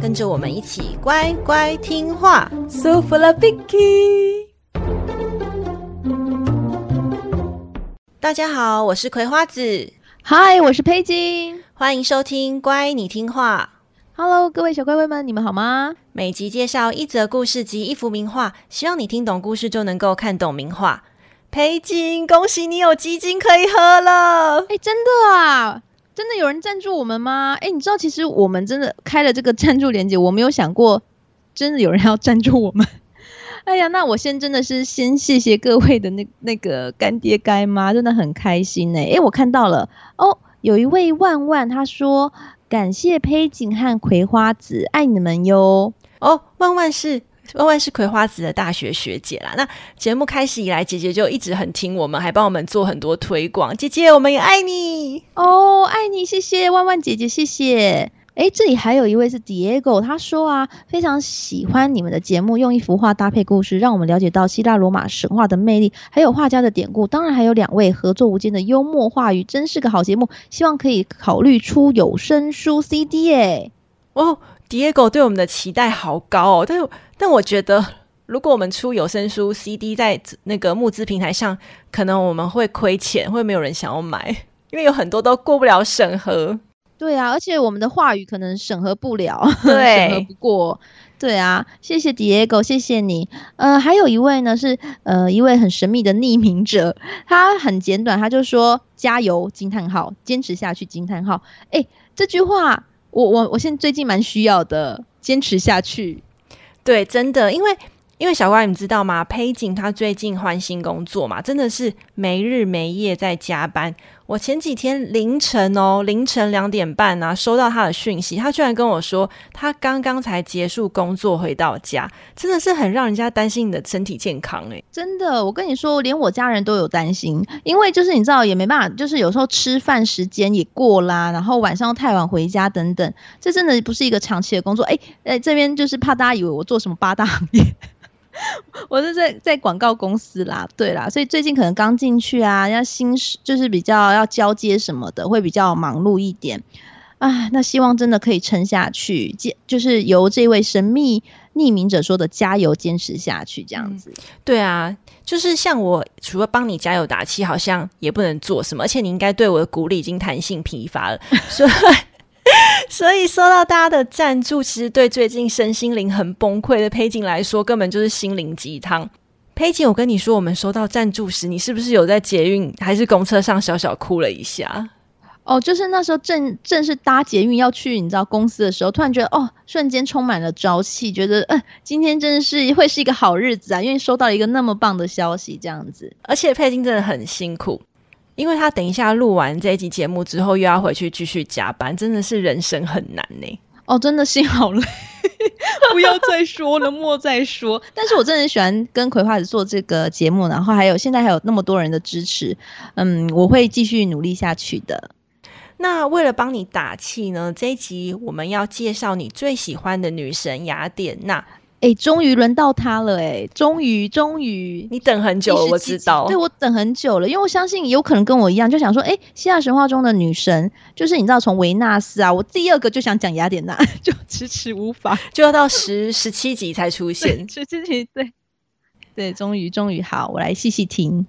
跟着我们一起乖乖听话。So full of Vicky。大家好，我是葵花子。Hi，我是佩金。欢迎收听《乖，你听话》。Hello，各位小乖乖们，你们好吗？每集介绍一则故事及一幅名画，希望你听懂故事就能够看懂名画。佩金，恭喜你有鸡精可以喝了！哎，真的啊？真的有人赞助我们吗？哎，你知道其实我们真的开了这个赞助链接，我没有想过真的有人要赞助我们。哎呀，那我先真的是先谢谢各位的那那个干爹干妈，真的很开心呢。哎，我看到了哦，有一位万万他说。感谢佩景和葵花子，爱你们哟！哦，万万是万万是葵花籽的大学学姐啦。那节目开始以来，姐姐就一直很听我们，还帮我们做很多推广。姐姐，我们也爱你哦，爱你，谢谢万万姐姐，谢谢。诶，这里还有一位是 Diego，他说啊，非常喜欢你们的节目，用一幅画搭配故事，让我们了解到希腊罗马神话的魅力，还有画家的典故。当然还有两位合作无间的幽默话语，真是个好节目。希望可以考虑出有声书 CD 诶。哦，Diego 对我们的期待好高哦，但但我觉得，如果我们出有声书 CD 在那个募资平台上，可能我们会亏钱，会没有人想要买，因为有很多都过不了审核。对啊，而且我们的话语可能审核不了，对，审核不过。对啊，谢谢 Diego，谢谢你。呃，还有一位呢，是呃一位很神秘的匿名者，他很简短，他就说加油惊叹号，坚持下去惊叹号。哎，这句话我我我现在最近蛮需要的，坚持下去。对，真的，因为。因为小乖，你知道吗？裴景他最近换新工作嘛，真的是没日没夜在加班。我前几天凌晨哦，凌晨两点半啊，收到他的讯息，他居然跟我说他刚刚才结束工作回到家，真的是很让人家担心你的身体健康诶。真的，我跟你说，连我家人都有担心，因为就是你知道也没办法，就是有时候吃饭时间也过啦，然后晚上太晚回家等等，这真的不是一个长期的工作。哎哎，这边就是怕大家以为我做什么八大行业。我是在在广告公司啦，对啦，所以最近可能刚进去啊，要新就是比较要交接什么的，会比较忙碌一点啊。那希望真的可以撑下去，就是由这位神秘匿名者说的“加油，坚持下去”这样子。嗯，对啊，就是像我除了帮你加油打气，好像也不能做什么，而且你应该对我的鼓励已经弹性疲乏了，所以。所以收到大家的赞助，其实对最近身心灵很崩溃的佩锦来说，根本就是心灵鸡汤。佩锦，我跟你说，我们收到赞助时，你是不是有在捷运还是公车上小小哭了一下？哦，就是那时候正正是搭捷运要去你知道公司的时候，突然觉得哦，瞬间充满了朝气，觉得嗯、呃，今天真的是会是一个好日子啊，因为收到一个那么棒的消息，这样子。而且佩金真的很辛苦。因为他等一下录完这一集节目之后，又要回去继续加班，真的是人生很难呢。哦，真的心好累，不要再说了，莫再说。但是我真的很喜欢跟葵花子做这个节目，然后还有现在还有那么多人的支持，嗯，我会继续努力下去的。那为了帮你打气呢，这一集我们要介绍你最喜欢的女神雅典娜。哎，终于轮到他了！哎，终于，终于，你等很久了，我知道。对，我等很久了，因为我相信有可能跟我一样，就想说，哎，希腊神话中的女神，就是你知道，从维纳斯啊，我第二个就想讲雅典娜，就迟迟无法，就要到十十七集才出现。十七集，对，对，终于，终于，好，我来细细听。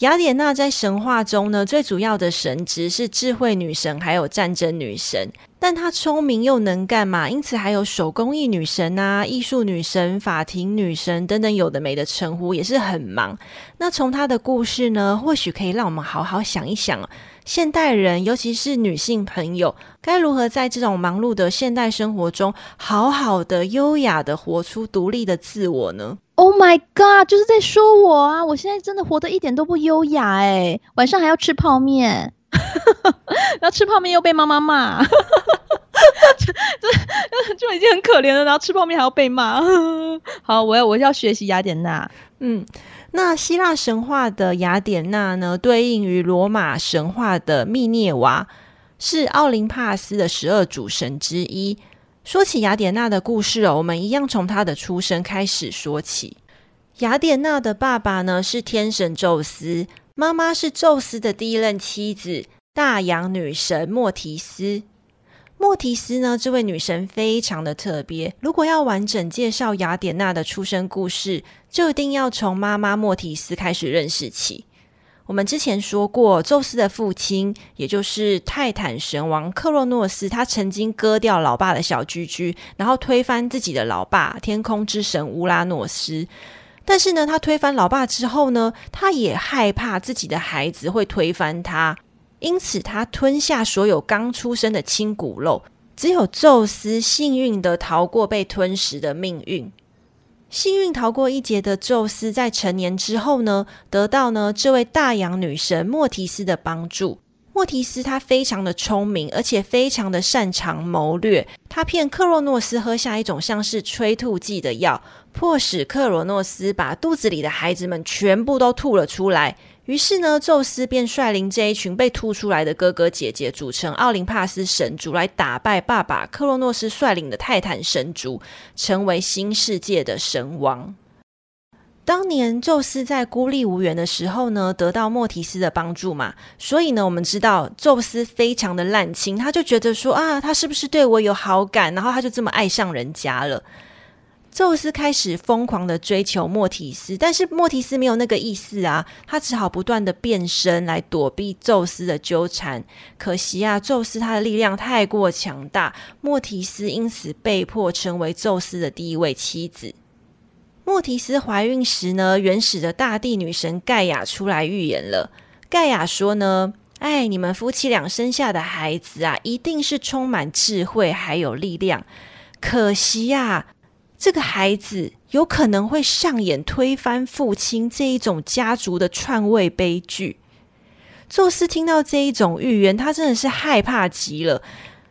雅典娜在神话中呢，最主要的神职是智慧女神，还有战争女神。但她聪明又能干嘛？因此还有手工艺女神啊、艺术女神、法庭女神等等有的没的称呼，也是很忙。那从她的故事呢，或许可以让我们好好想一想，现代人，尤其是女性朋友，该如何在这种忙碌的现代生活中，好好的、优雅的活出独立的自我呢？Oh my god！就是在说我啊！我现在真的活得一点都不优雅诶，晚上还要吃泡面，然后吃泡面又被妈妈骂，这 就已经很可怜了，然后吃泡面还要被骂。好，我要我要学习雅典娜。嗯，那希腊神话的雅典娜呢，对应于罗马神话的密涅瓦，是奥林帕斯的十二主神之一。说起雅典娜的故事哦，我们一样从她的出生开始说起。雅典娜的爸爸呢，是天神宙斯，妈妈是宙斯的第一任妻子，大洋女神莫提斯。莫提斯呢，这位女神非常的特别。如果要完整介绍雅典娜的出生故事，就一定要从妈妈莫提斯开始认识起。我们之前说过，宙斯的父亲，也就是泰坦神王克洛诺斯，他曾经割掉老爸的小居居，然后推翻自己的老爸天空之神乌拉诺斯。但是呢，他推翻老爸之后呢，他也害怕自己的孩子会推翻他，因此他吞下所有刚出生的亲骨肉。只有宙斯幸运地逃过被吞食的命运。幸运逃过一劫的宙斯，在成年之后呢，得到呢这位大洋女神莫提斯的帮助。莫提斯她非常的聪明，而且非常的擅长谋略。她骗克洛诺斯喝下一种像是催吐剂的药，迫使克洛诺斯把肚子里的孩子们全部都吐了出来。于是呢，宙斯便率领这一群被吐出来的哥哥姐姐，组成奥林帕斯神族，来打败爸爸克洛诺斯率领的泰坦神族，成为新世界的神王。当年宙斯在孤立无援的时候呢，得到莫提斯的帮助嘛，所以呢，我们知道宙斯非常的滥情，他就觉得说啊，他是不是对我有好感，然后他就这么爱上人家了。宙斯开始疯狂的追求莫提斯，但是莫提斯没有那个意思啊，他只好不断的变身来躲避宙斯的纠缠。可惜啊，宙斯他的力量太过强大，莫提斯因此被迫成为宙斯的第一位妻子。莫提斯怀孕时呢，原始的大地女神盖亚出来预言了。盖亚说呢：“哎，你们夫妻俩生下的孩子啊，一定是充满智慧还有力量。可惜呀。”这个孩子有可能会上演推翻父亲这一种家族的篡位悲剧。宙斯听到这一种预言，他真的是害怕极了。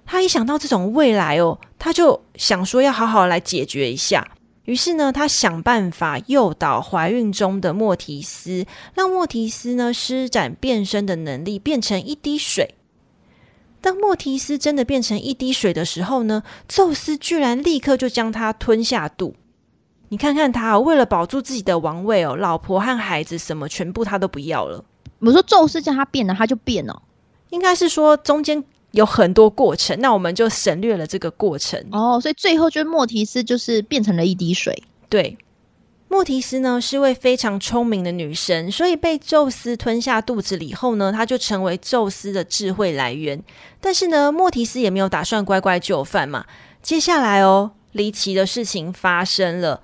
他一想到这种未来哦，他就想说要好好来解决一下。于是呢，他想办法诱导怀孕中的莫提斯，让莫提斯呢施展变身的能力，变成一滴水。当莫提斯真的变成一滴水的时候呢，宙斯居然立刻就将他吞下肚。你看看他哦，为了保住自己的王位哦，老婆和孩子什么全部他都不要了。我说宙斯叫他变了，他就变了。应该是说中间有很多过程，那我们就省略了这个过程。哦，所以最后就是莫提斯就是变成了一滴水。对。莫提斯呢是位非常聪明的女神，所以被宙斯吞下肚子里后呢，她就成为宙斯的智慧来源。但是呢，莫提斯也没有打算乖乖就范嘛。接下来哦，离奇的事情发生了，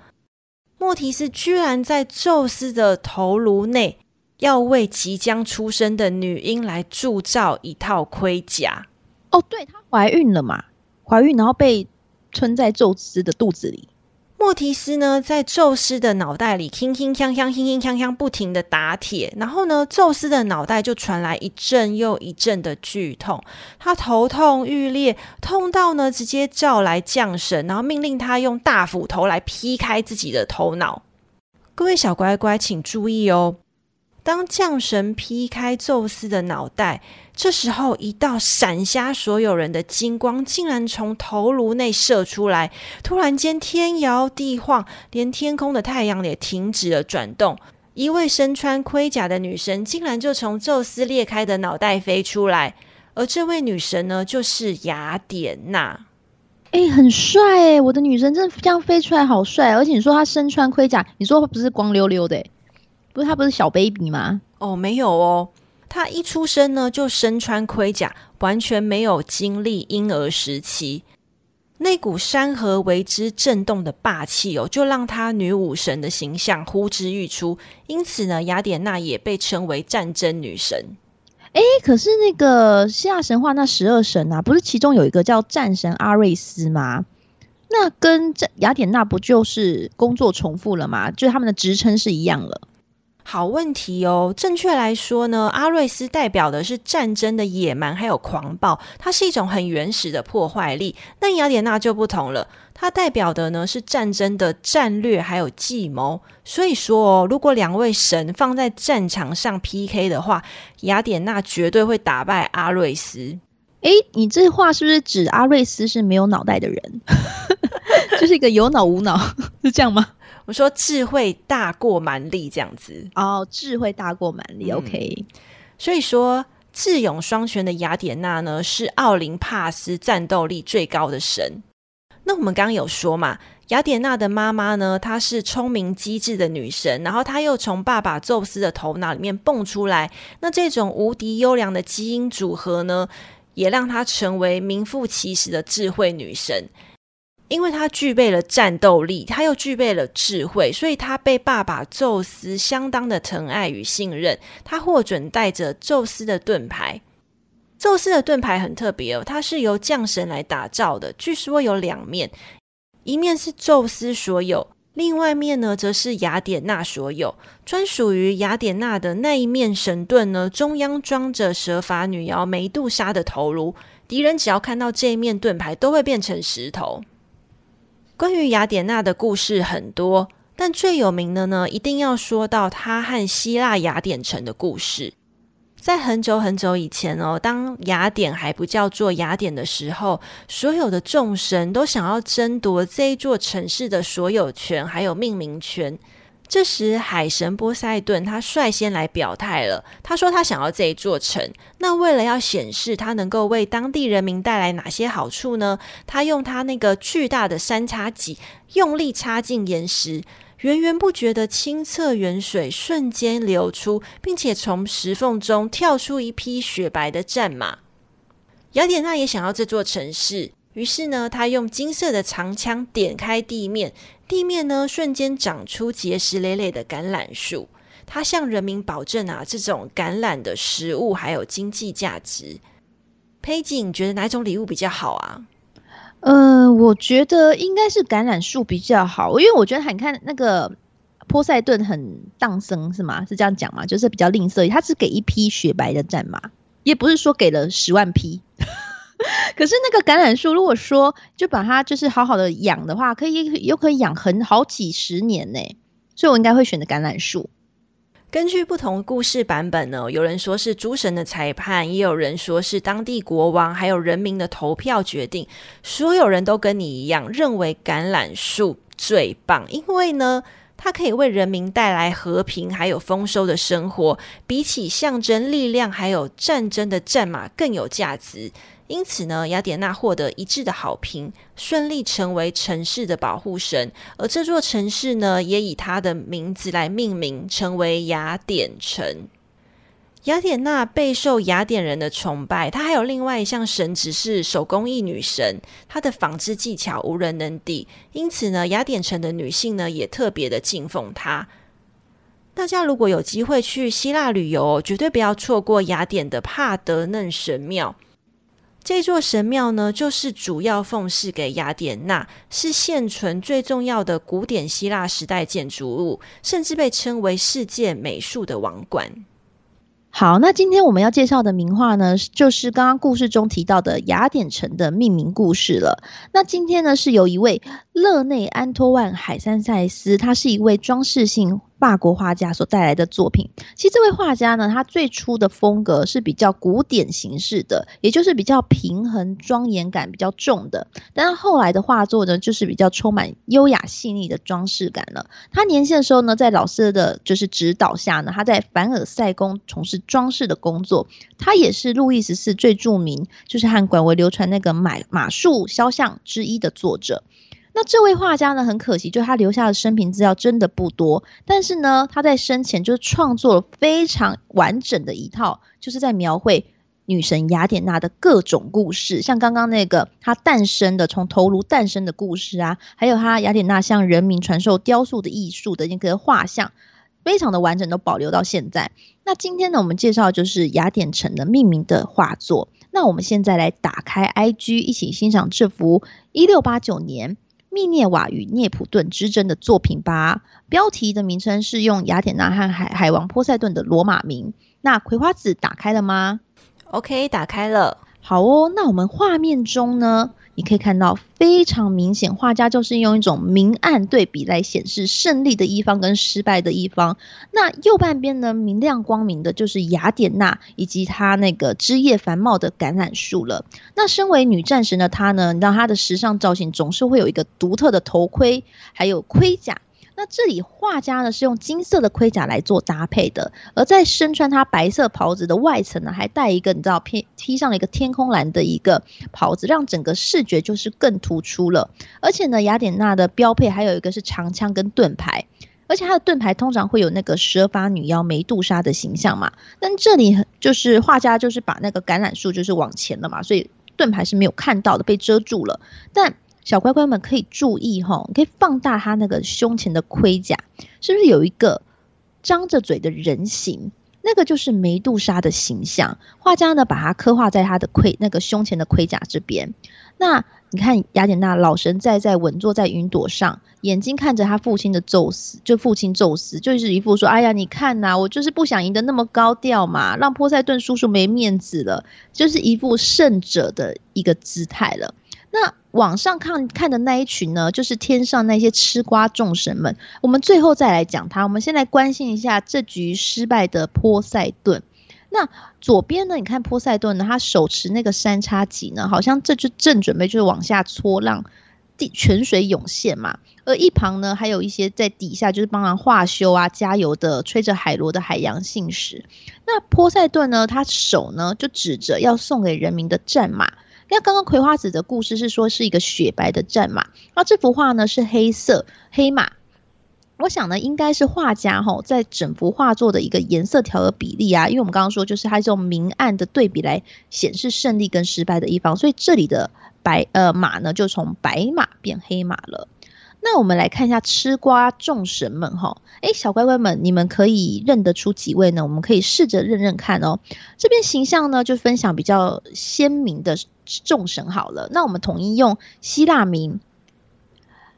莫提斯居然在宙斯的头颅内要为即将出生的女婴来铸造一套盔甲。哦，对，她怀孕了嘛？怀孕然后被吞在宙斯的肚子里。莫提斯呢，在宙斯的脑袋里，铿铿锵锵，铿铿锵锵，不停的打铁。然后呢，宙斯的脑袋就传来一阵又一阵的剧痛，他头痛欲裂，痛到呢，直接叫来将神，然后命令他用大斧头来劈开自己的头脑。各位小乖乖，请注意哦。当将神劈开宙斯的脑袋，这时候一道闪瞎所有人的金光竟然从头颅内射出来。突然间，天摇地晃，连天空的太阳也停止了转动。一位身穿盔甲的女神竟然就从宙斯裂开的脑袋飞出来，而这位女神呢，就是雅典娜。哎、很帅哎！我的女神真的这样飞出来，好帅！而且你说她身穿盔甲，你说不是光溜溜的？不是他不是小 baby 吗？哦，没有哦，他一出生呢就身穿盔甲，完全没有经历婴儿时期，那股山河为之震动的霸气哦，就让他女武神的形象呼之欲出。因此呢，雅典娜也被称为战争女神。哎，可是那个希腊神话那十二神啊，不是其中有一个叫战神阿瑞斯吗？那跟这雅典娜不就是工作重复了吗？就是他们的职称是一样了。好问题哦。正确来说呢，阿瑞斯代表的是战争的野蛮还有狂暴，它是一种很原始的破坏力。但雅典娜就不同了，它代表的呢是战争的战略还有计谋。所以说哦，如果两位神放在战场上 PK 的话，雅典娜绝对会打败阿瑞斯。诶，你这话是不是指阿瑞斯是没有脑袋的人？就是一个有脑无脑，是这样吗？我说智慧大过蛮力这样子哦，智慧大过蛮力。嗯、OK，所以说智勇双全的雅典娜呢，是奥林帕斯战斗力最高的神。那我们刚刚有说嘛，雅典娜的妈妈呢，她是聪明机智的女神，然后她又从爸爸宙斯的头脑里面蹦出来，那这种无敌优良的基因组合呢，也让她成为名副其实的智慧女神。因为他具备了战斗力，他又具备了智慧，所以他被爸爸宙斯相当的疼爱与信任。他获准带着宙斯的盾牌。宙斯的盾牌很特别哦，它是由降神来打造的。据说有两面，一面是宙斯所有，另外一面呢，则是雅典娜所有。专属于雅典娜的那一面神盾呢，中央装着蛇发女妖梅杜莎的头颅。敌人只要看到这一面盾牌，都会变成石头。关于雅典娜的故事很多，但最有名的呢，一定要说到她和希腊雅典城的故事。在很久很久以前哦，当雅典还不叫做雅典的时候，所有的众神都想要争夺这一座城市的所有权，还有命名权。这时，海神波塞顿他率先来表态了。他说他想要这一座城。那为了要显示他能够为当地人民带来哪些好处呢？他用他那个巨大的三叉戟用力插进岩石，源源不绝的清澈源水瞬间流出，并且从石缝中跳出一匹雪白的战马。雅典娜也想要这座城市。于是呢，他用金色的长枪点开地面，地面呢瞬间长出结实累累的橄榄树。他向人民保证啊，这种橄榄的食物还有经济价值。佩锦，你觉得哪种礼物比较好啊？呃，我觉得应该是橄榄树比较好，因为我觉得你看那个波塞顿很荡生是吗？是这样讲吗？就是比较吝啬，他只给一匹雪白的战马，也不是说给了十万匹。可是那个橄榄树，如果说就把它就是好好的养的话，可以又可以养很好几十年呢，所以我应该会选择橄榄树。根据不同故事版本呢，有人说是诸神的裁判，也有人说是当地国王还有人民的投票决定。所有人都跟你一样认为橄榄树最棒，因为呢，它可以为人民带来和平还有丰收的生活，比起象征力量还有战争的战马更有价值。因此呢，雅典娜获得一致的好评，顺利成为城市的保护神。而这座城市呢，也以她的名字来命名，成为雅典城。雅典娜备受雅典人的崇拜，她还有另外一项神职是手工艺女神，她的纺织技巧无人能敌。因此呢，雅典城的女性呢，也特别的敬奉她。大家如果有机会去希腊旅游，绝对不要错过雅典的帕德嫩神庙。这座神庙呢，就是主要奉祀给雅典娜，是现存最重要的古典希腊时代建筑物，甚至被称为世界美术的王冠。好，那今天我们要介绍的名画呢，就是刚刚故事中提到的雅典城的命名故事了。那今天呢，是由一位勒内安托万海山塞斯，他是一位装饰性。法国画家所带来的作品，其实这位画家呢，他最初的风格是比较古典形式的，也就是比较平衡、庄严感比较重的。但是后来的画作呢，就是比较充满优雅细腻的装饰感了。他年轻的时候呢，在老师的就是指导下呢，他在凡尔赛宫从事装饰的工作。他也是路易十四最著名，就是和广为流传那个马马术肖像之一的作者。那这位画家呢，很可惜，就他留下的生平资料真的不多。但是呢，他在生前就创作了非常完整的一套，就是在描绘女神雅典娜的各种故事，像刚刚那个她诞生的，从头颅诞生的故事啊，还有她雅典娜向人民传授雕塑的艺术的那个画像，非常的完整，都保留到现在。那今天呢，我们介绍就是雅典城的命名的画作。那我们现在来打开 IG，一起欣赏这幅一六八九年。密涅瓦与涅普顿之争的作品吧。标题的名称是用雅典娜和海海王波塞顿的罗马名。那葵花籽打开了吗？OK，打开了。好哦，那我们画面中呢，你可以看到非常明显，画家就是用一种明暗对比来显示胜利的一方跟失败的一方。那右半边呢，明亮光明的就是雅典娜以及她那个枝叶繁茂的橄榄树了。那身为女战神的她呢，你知道她的时尚造型总是会有一个独特的头盔，还有盔甲。那这里画家呢是用金色的盔甲来做搭配的，而在身穿他白色袍子的外层呢，还带一个你知道披披上了一个天空蓝的一个袍子，让整个视觉就是更突出了。而且呢，雅典娜的标配还有一个是长枪跟盾牌，而且它的盾牌通常会有那个蛇发女妖梅杜莎的形象嘛。但这里就是画家就是把那个橄榄树就是往前了嘛，所以盾牌是没有看到的，被遮住了。但小乖乖们可以注意哈，可以放大他那个胸前的盔甲，是不是有一个张着嘴的人形？那个就是梅杜莎的形象。画家呢，把它刻画在他的盔那个胸前的盔甲这边。那你看雅典娜老神在在稳坐在云朵上，眼睛看着他父亲的宙斯，就父亲宙斯，就是一副说：“哎呀，你看呐、我就是不想赢得那么高调嘛，让波塞顿叔叔没面子了，就是一副胜者的一个姿态了。”那往上看看的那一群呢，就是天上那些吃瓜众神们。我们最后再来讲他。我们先来关心一下这局失败的波塞顿。那左边呢，你看波塞顿呢，他手持那个三叉戟呢，好像这就正准备就是往下搓浪地泉水涌现嘛。而一旁呢，还有一些在底下就是帮忙化修啊、加油的，吹着海螺的海洋信使。那波塞顿呢，他手呢就指着要送给人民的战马。那刚刚葵花籽的故事是说是一个雪白的战马，那这幅画呢是黑色黑马。我想呢，应该是画家哈在整幅画作的一个颜色调的比例啊，因为我们刚刚说就是它这种明暗的对比来显示胜利跟失败的一方，所以这里的白呃马呢就从白马变黑马了。那我们来看一下吃瓜众神们哈，诶，小乖乖们，你们可以认得出几位呢？我们可以试着认认看哦。这边形象呢，就分享比较鲜明的众神好了。那我们统一用希腊名，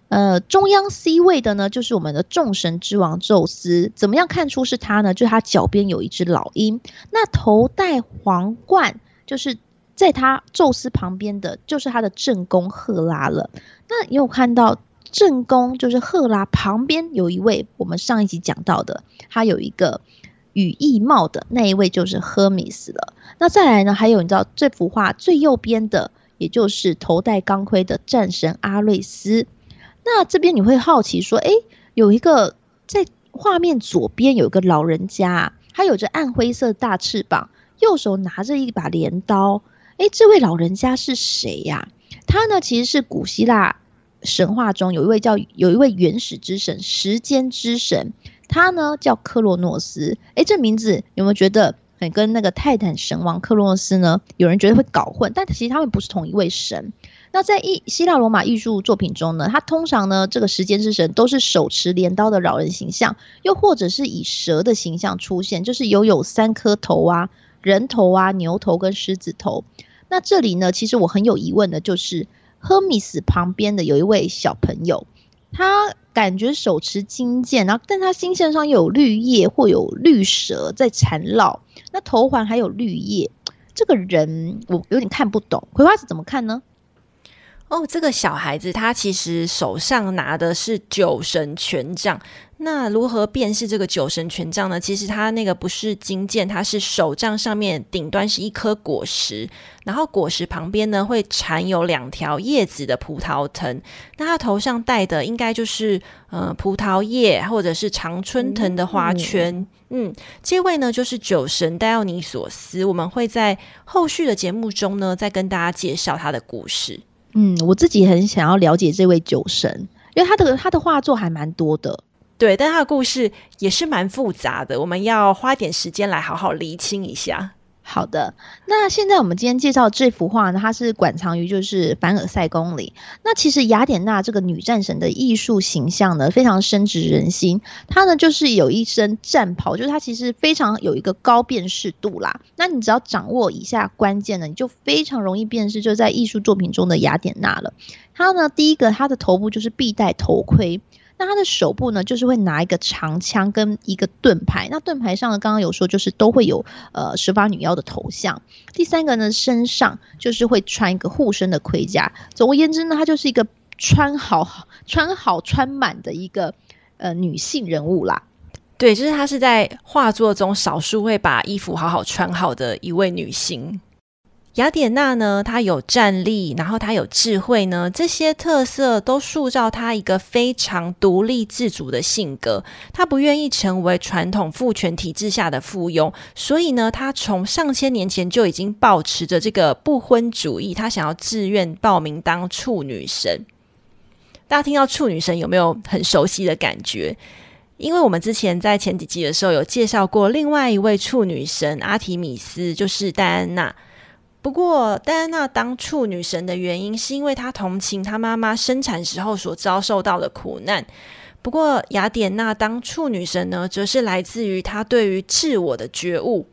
呃，中央 C 位的呢，就是我们的众神之王宙斯。怎么样看出是他呢？就他脚边有一只老鹰。那头戴皇冠，就是在他宙斯旁边的，就是他的正宫赫拉了。那你有看到？正宫就是赫拉旁边有一位，我们上一集讲到的，他有一个羽翼帽的那一位就是赫米斯了。那再来呢，还有你知道这幅画最右边的，也就是头戴钢盔的战神阿瑞斯。那这边你会好奇说，诶，有一个在画面左边有一个老人家，他有着暗灰色大翅膀，右手拿着一把镰刀。诶，这位老人家是谁呀？他呢，其实是古希腊。神话中有一位叫有一位原始之神，时间之神，他呢叫克洛诺斯。诶，这名字有没有觉得很跟那个泰坦神王克洛诺斯呢？有人觉得会搞混，但其实他们不是同一位神。那在希希腊罗马艺术作品中呢，他通常呢这个时间之神都是手持镰刀的老人形象，又或者是以蛇的形象出现，就是有有三颗头啊，人头啊，牛头跟狮子头。那这里呢，其实我很有疑问的就是。赫米斯旁边的有一位小朋友，他感觉手持金剑，然后但他心线上又有绿叶或有绿蛇在缠绕，那头环还有绿叶，这个人我有点看不懂。葵花籽怎么看呢？哦，这个小孩子他其实手上拿的是酒神权杖。那如何辨识这个酒神权杖呢？其实它那个不是金剑，它是手杖上面顶端是一颗果实，然后果实旁边呢会缠有两条叶子的葡萄藤。那他头上戴的应该就是呃葡萄叶或者是常春藤的花圈。嗯，嗯，这位呢就是酒神戴奥尼索斯。我们会在后续的节目中呢再跟大家介绍他的故事。嗯，我自己很想要了解这位酒神，因为他的他的画作还蛮多的。对，但他的故事也是蛮复杂的，我们要花点时间来好好厘清一下。好的，那现在我们今天介绍这幅画呢，它是馆藏于就是凡尔赛宫里。那其实雅典娜这个女战神的艺术形象呢，非常深植人心。她呢就是有一身战袍，就是她其实非常有一个高辨识度啦。那你只要掌握以下关键呢，你就非常容易辨识就在艺术作品中的雅典娜了。她呢，第一个她的头部就是必戴头盔。那他的手部呢，就是会拿一个长枪跟一个盾牌。那盾牌上呢，刚刚有说就是都会有呃十发女妖的头像。第三个呢，身上就是会穿一个护身的盔甲。总而言之呢，她就是一个穿好、穿好、穿满的一个呃女性人物啦。对，就是她是在画作中少数会把衣服好好穿好的一位女性。雅典娜呢，她有战力，然后她有智慧呢，这些特色都塑造她一个非常独立自主的性格。她不愿意成为传统父权体制下的附庸，所以呢，她从上千年前就已经抱持着这个不婚主义，她想要自愿报名当处女神。大家听到处女神有没有很熟悉的感觉？因为我们之前在前几集的时候有介绍过另外一位处女神阿提米斯，就是戴安娜。不过，戴安娜当处女神的原因，是因为她同情她妈妈生产时候所遭受到的苦难。不过，雅典娜当处女神呢，则是来自于她对于自我的觉悟。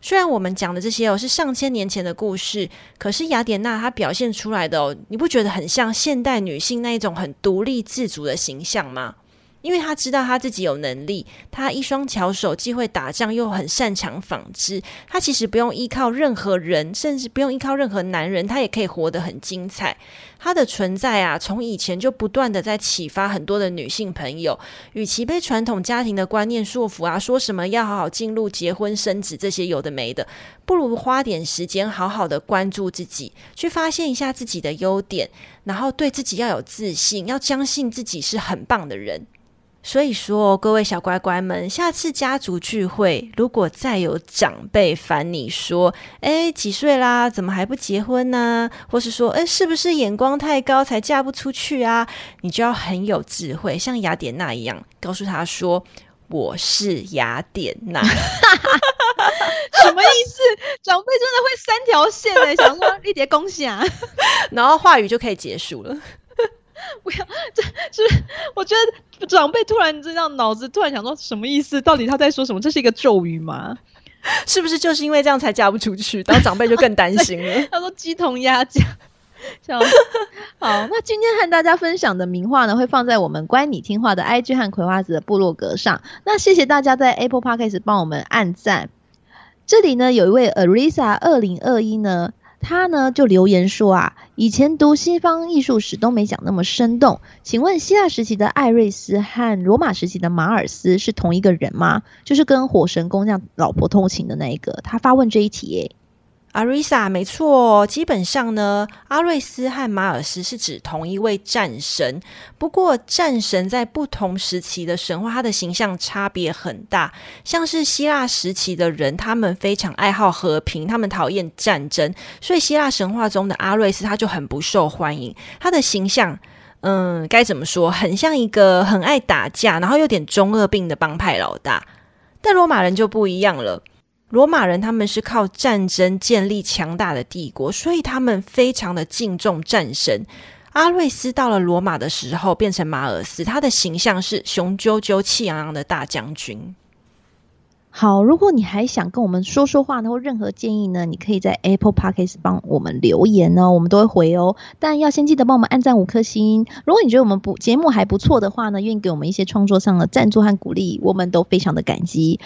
虽然我们讲的这些哦是上千年前的故事，可是雅典娜她表现出来的哦，你不觉得很像现代女性那一种很独立自主的形象吗？因为他知道他自己有能力，他一双巧手既会打仗又很擅长纺织，他其实不用依靠任何人，甚至不用依靠任何男人，他也可以活得很精彩。他的存在啊，从以前就不断的在启发很多的女性朋友，与其被传统家庭的观念束缚啊，说什么要好好进入结婚生子这些有的没的，不如花点时间好好的关注自己，去发现一下自己的优点，然后对自己要有自信，要相信自己是很棒的人。所以说，各位小乖乖们，下次家族聚会，如果再有长辈烦你说：“哎，几岁啦？怎么还不结婚呢？”或是说：“哎，是不是眼光太高才嫁不出去啊？”你就要很有智慧，像雅典娜一样，告诉他说：“我是雅典娜。” 什么意思？长辈真的会三条线呢，想说一叠恭喜啊，然后话语就可以结束了。不要，这是我觉得长辈突然这样脑子突然想说什么意思？到底他在说什么？这是一个咒语吗？是不是就是因为这样才嫁不出去？然后长辈就更担心了。他说鸡同鸭讲。好，那今天和大家分享的名画呢，会放在我们乖你听话的 IG 和葵花子的部落格上。那谢谢大家在 Apple Podcast 帮我们按赞。这里呢，有一位 Arisa 二零二一呢。他呢就留言说啊，以前读西方艺术史都没讲那么生动。请问希腊时期的艾瑞斯和罗马时期的马尔斯是同一个人吗？就是跟火神工匠老婆偷情的那一个。他发问这一题耶。阿瑞莎，没错，基本上呢，阿瑞斯和马尔斯是指同一位战神。不过，战神在不同时期的神话，他的形象差别很大。像是希腊时期的人，他们非常爱好和平，他们讨厌战争，所以希腊神话中的阿瑞斯他就很不受欢迎。他的形象，嗯，该怎么说，很像一个很爱打架，然后有点中二病的帮派老大。但罗马人就不一样了。罗马人他们是靠战争建立强大的帝国，所以他们非常的敬重战神。阿瑞斯到了罗马的时候变成马尔斯，他的形象是雄赳赳、气昂昂的大将军。好，如果你还想跟我们说说话呢，或任何建议呢，你可以在 Apple Podcast 帮我们留言哦，我们都会回哦。但要先记得帮我们按赞五颗星。如果你觉得我们不节目还不错的话呢，愿意给我们一些创作上的赞助和鼓励，我们都非常的感激。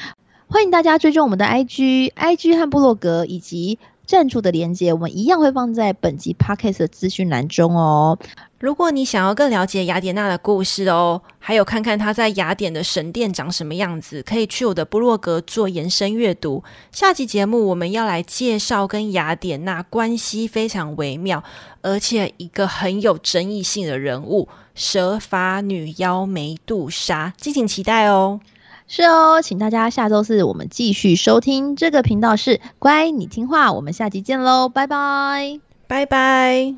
欢迎大家追踪我们的 IG、IG 和部落格以及赞助的连接，我们一样会放在本集 Podcast 的资讯栏中哦。如果你想要更了解雅典娜的故事哦，还有看看她在雅典的神殿长什么样子，可以去我的部落格做延伸阅读。下集节目我们要来介绍跟雅典娜关系非常微妙，而且一个很有争议性的人物——蛇发女妖梅杜莎，敬请期待哦。是哦，请大家下周四我们继续收听这个频道是乖，你听话，我们下集见喽，拜拜，拜拜。